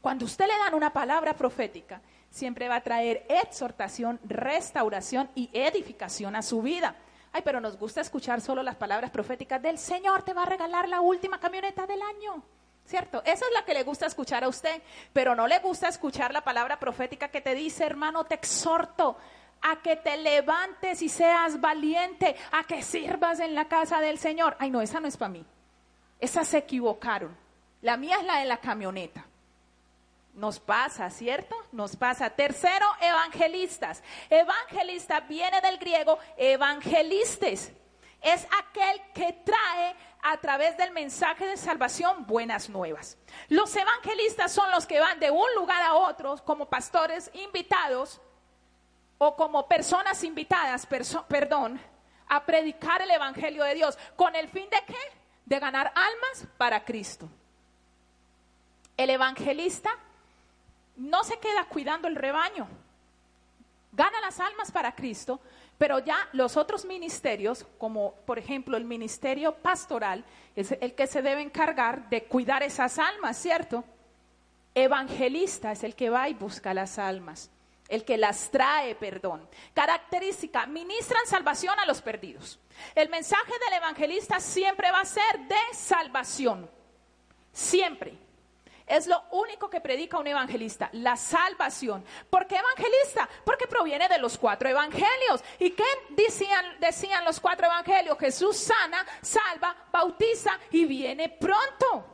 Cuando usted le dan una palabra profética, siempre va a traer exhortación, restauración y edificación a su vida. Ay, pero nos gusta escuchar solo las palabras proféticas del Señor te va a regalar la última camioneta del año. ¿Cierto? Esa es la que le gusta escuchar a usted, pero no le gusta escuchar la palabra profética que te dice, hermano, te exhorto a que te levantes y seas valiente, a que sirvas en la casa del Señor. Ay, no, esa no es para mí. Esas se equivocaron. La mía es la de la camioneta. Nos pasa, ¿cierto? Nos pasa. Tercero, evangelistas. Evangelista viene del griego evangelistes. Es aquel que trae a través del mensaje de salvación buenas nuevas. Los evangelistas son los que van de un lugar a otro como pastores invitados o como personas invitadas, perdón, a predicar el evangelio de Dios. ¿Con el fin de qué? De ganar almas para Cristo. El evangelista no se queda cuidando el rebaño, gana las almas para Cristo, pero ya los otros ministerios, como por ejemplo el ministerio pastoral, es el que se debe encargar de cuidar esas almas, ¿cierto? Evangelista es el que va y busca las almas, el que las trae, perdón. Característica, ministran salvación a los perdidos. El mensaje del evangelista siempre va a ser de salvación, siempre. Es lo único que predica un evangelista, la salvación. ¿Por qué evangelista? Porque proviene de los cuatro evangelios. ¿Y qué decían, los cuatro evangelios? Jesús sana, salva, bautiza y viene pronto.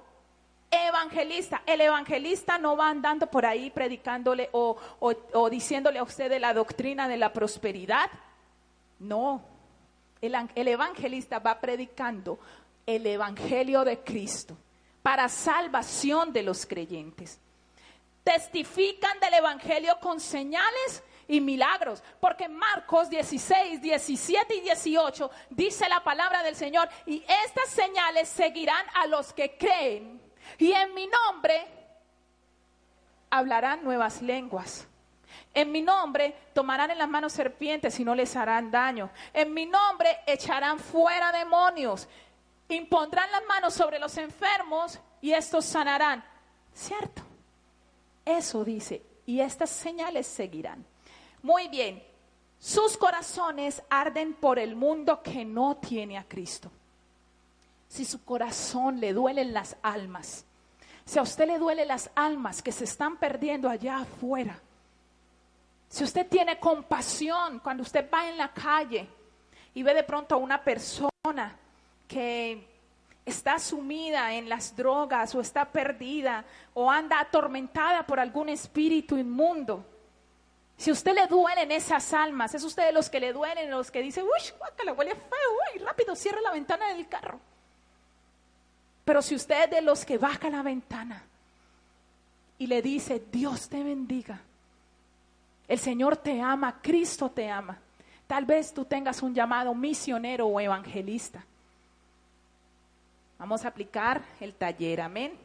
Evangelista. El evangelista no va andando por ahí predicándole o, o diciéndole a usted de la doctrina de la prosperidad. No. El, el evangelista va predicando el evangelio de Cristo para salvación de los creyentes. Testifican del Evangelio con señales y milagros, porque Marcos 16, 17 y 18 dice la palabra del Señor, y estas señales seguirán a los que creen, y en mi nombre hablarán nuevas lenguas. En mi nombre tomarán en las manos serpientes y no les harán daño. En mi nombre echarán fuera demonios impondrán las manos sobre los enfermos y estos sanarán. ¿Cierto? Eso dice. Y estas señales seguirán. Muy bien. Sus corazones arden por el mundo que no tiene a Cristo. Si su corazón le duelen las almas, si a usted le duelen las almas que se están perdiendo allá afuera, si usted tiene compasión cuando usted va en la calle y ve de pronto a una persona que está sumida en las drogas o está perdida o anda atormentada por algún espíritu inmundo. Si usted le duelen esas almas, es usted de los que le duelen, los que dice, uy, le huele feo, uy, rápido, cierra la ventana del carro. Pero si usted es de los que baja la ventana y le dice, Dios te bendiga, el Señor te ama, Cristo te ama, tal vez tú tengas un llamado misionero o evangelista. Vamos a aplicar el taller, amén.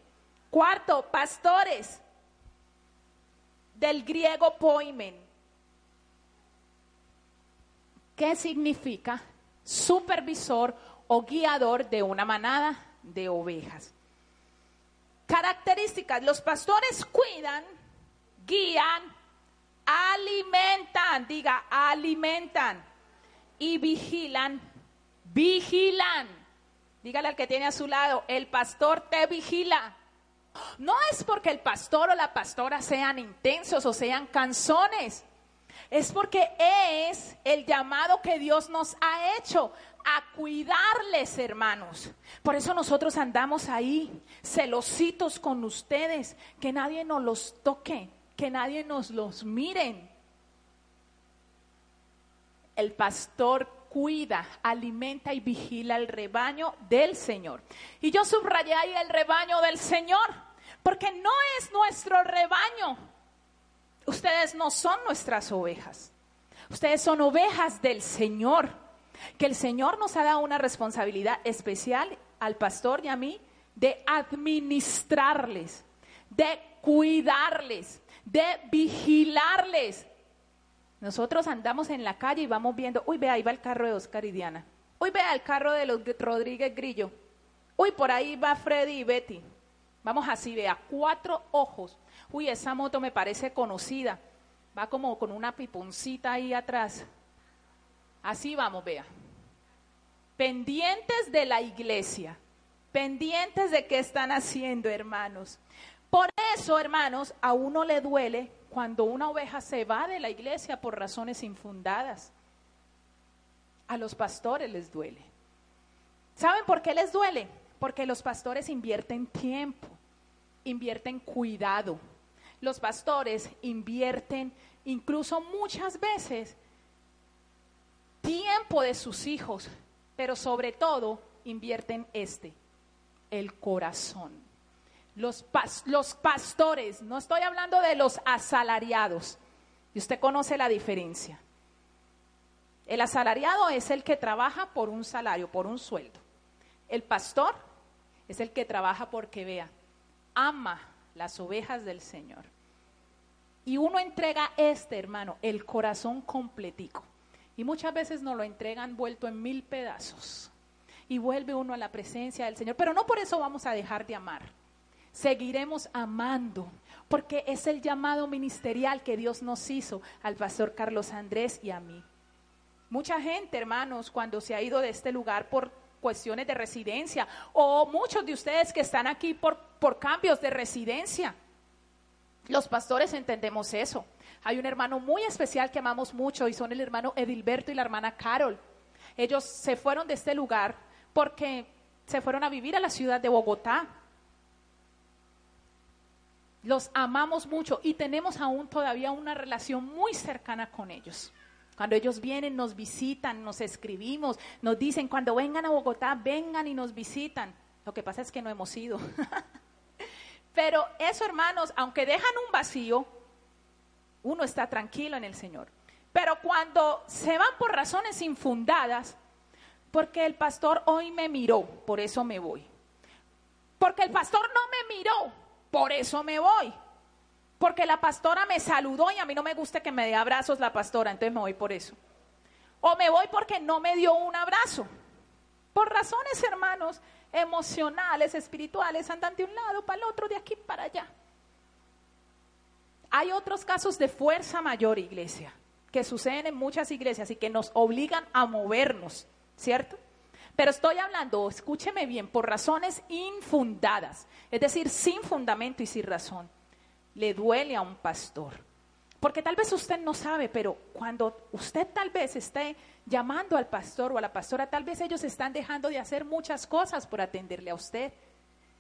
Cuarto, pastores, del griego poimen. ¿Qué significa? Supervisor o guiador de una manada de ovejas. Características, los pastores cuidan, guían, alimentan, diga, alimentan y vigilan, vigilan. Dígale al que tiene a su lado, el pastor te vigila. No es porque el pastor o la pastora sean intensos o sean canzones. Es porque es el llamado que Dios nos ha hecho a cuidarles, hermanos. Por eso nosotros andamos ahí, celositos con ustedes, que nadie nos los toque, que nadie nos los miren. El pastor cuida, alimenta y vigila el rebaño del Señor. Y yo subrayé ahí el rebaño del Señor, porque no es nuestro rebaño. Ustedes no son nuestras ovejas. Ustedes son ovejas del Señor. Que el Señor nos ha dado una responsabilidad especial al pastor y a mí de administrarles, de cuidarles, de vigilarles, nosotros andamos en la calle y vamos viendo, uy, ve ahí va el carro de Oscar y Diana. Uy, vea el carro de los Rodríguez Grillo. Uy, por ahí va Freddy y Betty. Vamos así, vea, cuatro ojos. Uy, esa moto me parece conocida. Va como con una piponcita ahí atrás. Así vamos, vea. Pendientes de la iglesia. Pendientes de qué están haciendo, hermanos. Por eso, hermanos, a uno le duele cuando una oveja se va de la iglesia por razones infundadas. A los pastores les duele. ¿Saben por qué les duele? Porque los pastores invierten tiempo, invierten cuidado. Los pastores invierten incluso muchas veces tiempo de sus hijos, pero sobre todo invierten este, el corazón. Los, los pastores, no estoy hablando de los asalariados, y usted conoce la diferencia. El asalariado es el que trabaja por un salario, por un sueldo. El pastor es el que trabaja porque vea, ama las ovejas del Señor. Y uno entrega este, hermano, el corazón completico. Y muchas veces nos lo entregan vuelto en mil pedazos. Y vuelve uno a la presencia del Señor. Pero no por eso vamos a dejar de amar. Seguiremos amando, porque es el llamado ministerial que Dios nos hizo al pastor Carlos Andrés y a mí. Mucha gente, hermanos, cuando se ha ido de este lugar por cuestiones de residencia, o muchos de ustedes que están aquí por, por cambios de residencia, los pastores entendemos eso. Hay un hermano muy especial que amamos mucho y son el hermano Edilberto y la hermana Carol. Ellos se fueron de este lugar porque se fueron a vivir a la ciudad de Bogotá. Los amamos mucho y tenemos aún todavía una relación muy cercana con ellos. Cuando ellos vienen, nos visitan, nos escribimos, nos dicen, cuando vengan a Bogotá, vengan y nos visitan. Lo que pasa es que no hemos ido. Pero eso, hermanos, aunque dejan un vacío, uno está tranquilo en el Señor. Pero cuando se van por razones infundadas, porque el pastor hoy me miró, por eso me voy. Porque el pastor no me miró, por eso me voy. Porque la pastora me saludó y a mí no me gusta que me dé abrazos la pastora, entonces me voy por eso. O me voy porque no me dio un abrazo. Por razones, hermanos, emocionales, espirituales, andan de un lado para el otro, de aquí para allá. Hay otros casos de fuerza mayor, iglesia, que suceden en muchas iglesias y que nos obligan a movernos, ¿cierto? Pero estoy hablando, escúcheme bien, por razones infundadas, es decir, sin fundamento y sin razón. Le duele a un pastor. Porque tal vez usted no sabe, pero cuando usted tal vez esté llamando al pastor o a la pastora, tal vez ellos están dejando de hacer muchas cosas por atenderle a usted.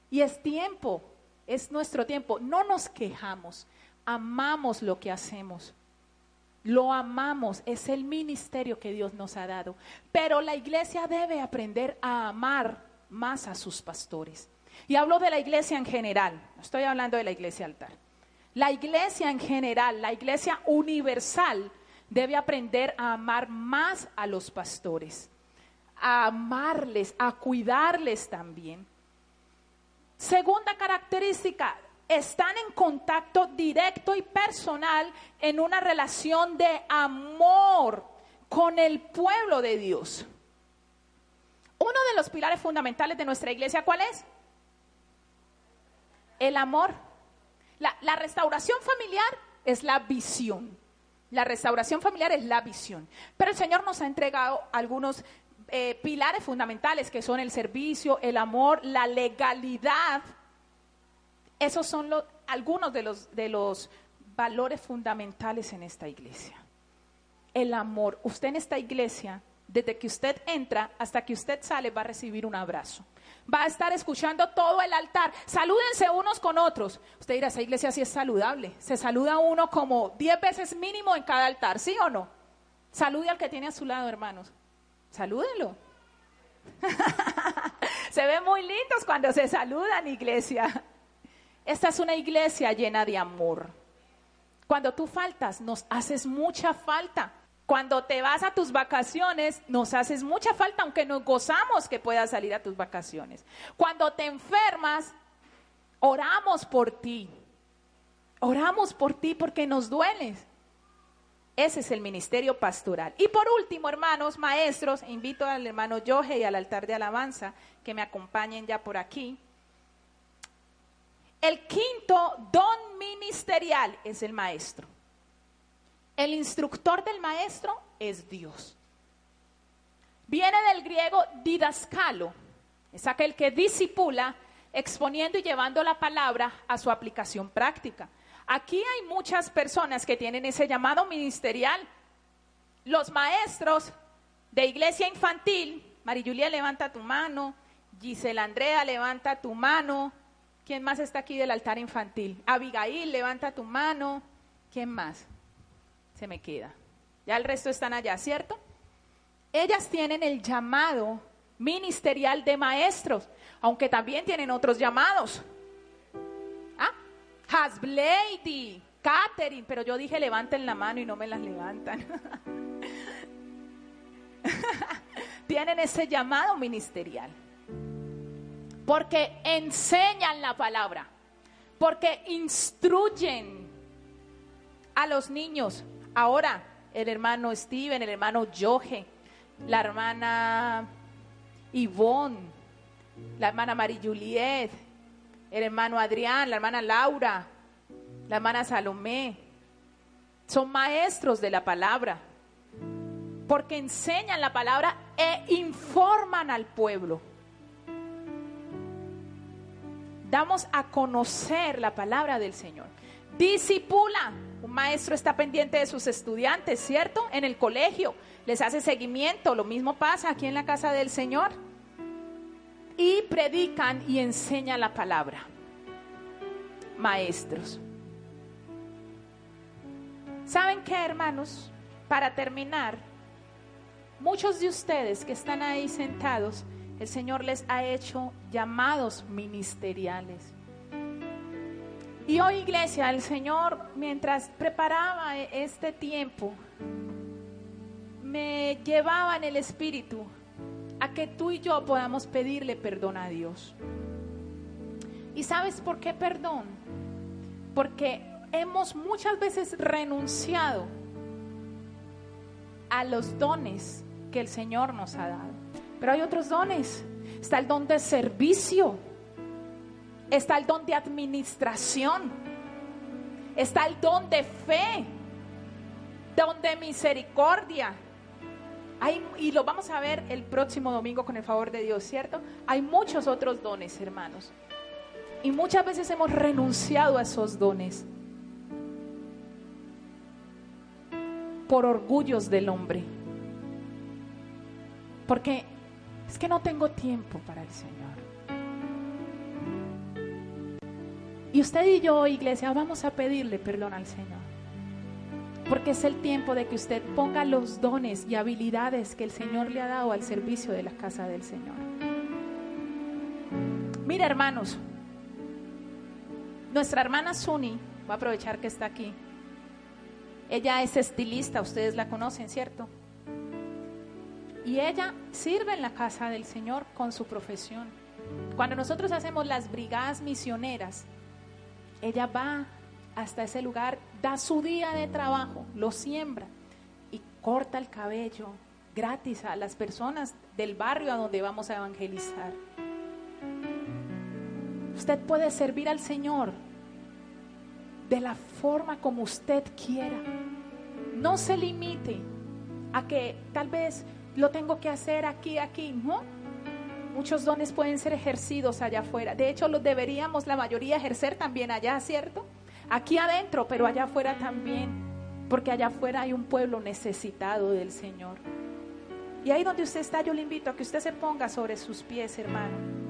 Y es tiempo, es nuestro tiempo. No nos quejamos, amamos lo que hacemos. Lo amamos, es el ministerio que Dios nos ha dado. Pero la iglesia debe aprender a amar más a sus pastores. Y hablo de la iglesia en general, no estoy hablando de la iglesia altar. La iglesia en general, la iglesia universal, debe aprender a amar más a los pastores, a amarles, a cuidarles también. Segunda característica, están en contacto directo y personal en una relación de amor con el pueblo de Dios. Uno de los pilares fundamentales de nuestra iglesia, ¿cuál es? El amor. La, restauración familiar es la visión. La restauración familiar es la visión. Pero el Señor nos ha entregado algunos eh, pilares fundamentales que son el servicio, el amor, la legalidad esos son algunos de los, de los valores fundamentales en esta iglesia. El amor. Usted en esta iglesia, desde que usted entra hasta que usted sale, va a recibir un abrazo. Va a estar escuchando todo el altar. Salúdense unos con otros. Usted dirá, esa iglesia sí es saludable. Se saluda uno como diez veces mínimo en cada altar, ¿sí o no? Salude al que tiene a su lado, hermanos. Salúdenlo. se ven muy lindos cuando se saludan, iglesia. Esta es una iglesia llena de amor. Cuando tú faltas, nos haces mucha falta. Cuando te vas a tus vacaciones, nos haces mucha falta, aunque nos gozamos que puedas salir a tus vacaciones. Cuando te enfermas, oramos por ti. Oramos por ti porque nos dueles. Ese es el ministerio pastoral. Y por último, hermanos, maestros, invito al hermano Yoje y al altar de alabanza que me acompañen ya por aquí. El quinto don ministerial es el maestro. El instructor del maestro es Dios. Viene del griego didascalo, es aquel que disipula exponiendo y llevando la palabra a su aplicación práctica. Aquí hay muchas personas que tienen ese llamado ministerial. Los maestros de iglesia infantil, Marijulia, levanta tu mano, Gisela Andrea, levanta tu mano. ¿Quién más está aquí del altar infantil? Abigail, levanta tu mano. ¿Quién más? Se me queda. Ya el resto están allá, ¿cierto? Ellas tienen el llamado ministerial de maestros, aunque también tienen otros llamados. ¿Ah? Hasblady, Catherine, pero yo dije levanten la mano y no me las levantan. tienen ese llamado ministerial. Porque enseñan la palabra, porque instruyen a los niños. Ahora, el hermano Steven, el hermano Joje, la hermana Yvonne, la hermana Marie Juliet, el hermano Adrián, la hermana Laura, la hermana Salomé. Son maestros de la palabra, porque enseñan la palabra e informan al pueblo. Damos a conocer la palabra del Señor. Disipula. Un maestro está pendiente de sus estudiantes, ¿cierto? En el colegio les hace seguimiento. Lo mismo pasa aquí en la casa del Señor. Y predican y enseñan la palabra. Maestros. ¿Saben qué, hermanos? Para terminar, muchos de ustedes que están ahí sentados, el Señor les ha hecho llamados ministeriales. Y hoy, iglesia, el Señor, mientras preparaba este tiempo, me llevaba en el Espíritu a que tú y yo podamos pedirle perdón a Dios. ¿Y sabes por qué perdón? Porque hemos muchas veces renunciado a los dones que el Señor nos ha dado. Pero hay otros dones. Está el don de servicio. Está el don de administración. Está el don de fe. Don de misericordia y lo vamos a ver el próximo domingo con el favor de Dios, ¿cierto? Hay muchos otros dones, hermanos. Y muchas veces hemos renunciado a esos dones por orgullos del hombre. Porque es que no tengo tiempo para el Señor. Y usted y yo, iglesia, vamos a pedirle perdón al Señor. Porque es el tiempo de que usted ponga los dones y habilidades que el Señor le ha dado al servicio de la casa del Señor. Mira, hermanos, nuestra hermana Suni, voy a aprovechar que está aquí. Ella es estilista, ustedes la conocen, ¿cierto? Y ella sirve en la casa del Señor con su profesión. Cuando nosotros hacemos las brigadas misioneras, ella va hasta ese lugar, da su día de trabajo, lo siembra y corta el cabello gratis a las personas del barrio a donde vamos a evangelizar. Usted puede servir al Señor de la forma como usted quiera. No se limite a que tal vez lo tengo que hacer aquí, aquí, ¿no? Muchos dones pueden ser ejercidos allá afuera. De hecho, los deberíamos la mayoría ejercer también allá, ¿cierto? aquí adentro, pero allá afuera también, porque allá afuera hay un pueblo necesitado del Señor. Y ahí donde usted está, yo le invito a que usted se ponga sobre sus pies, hermano.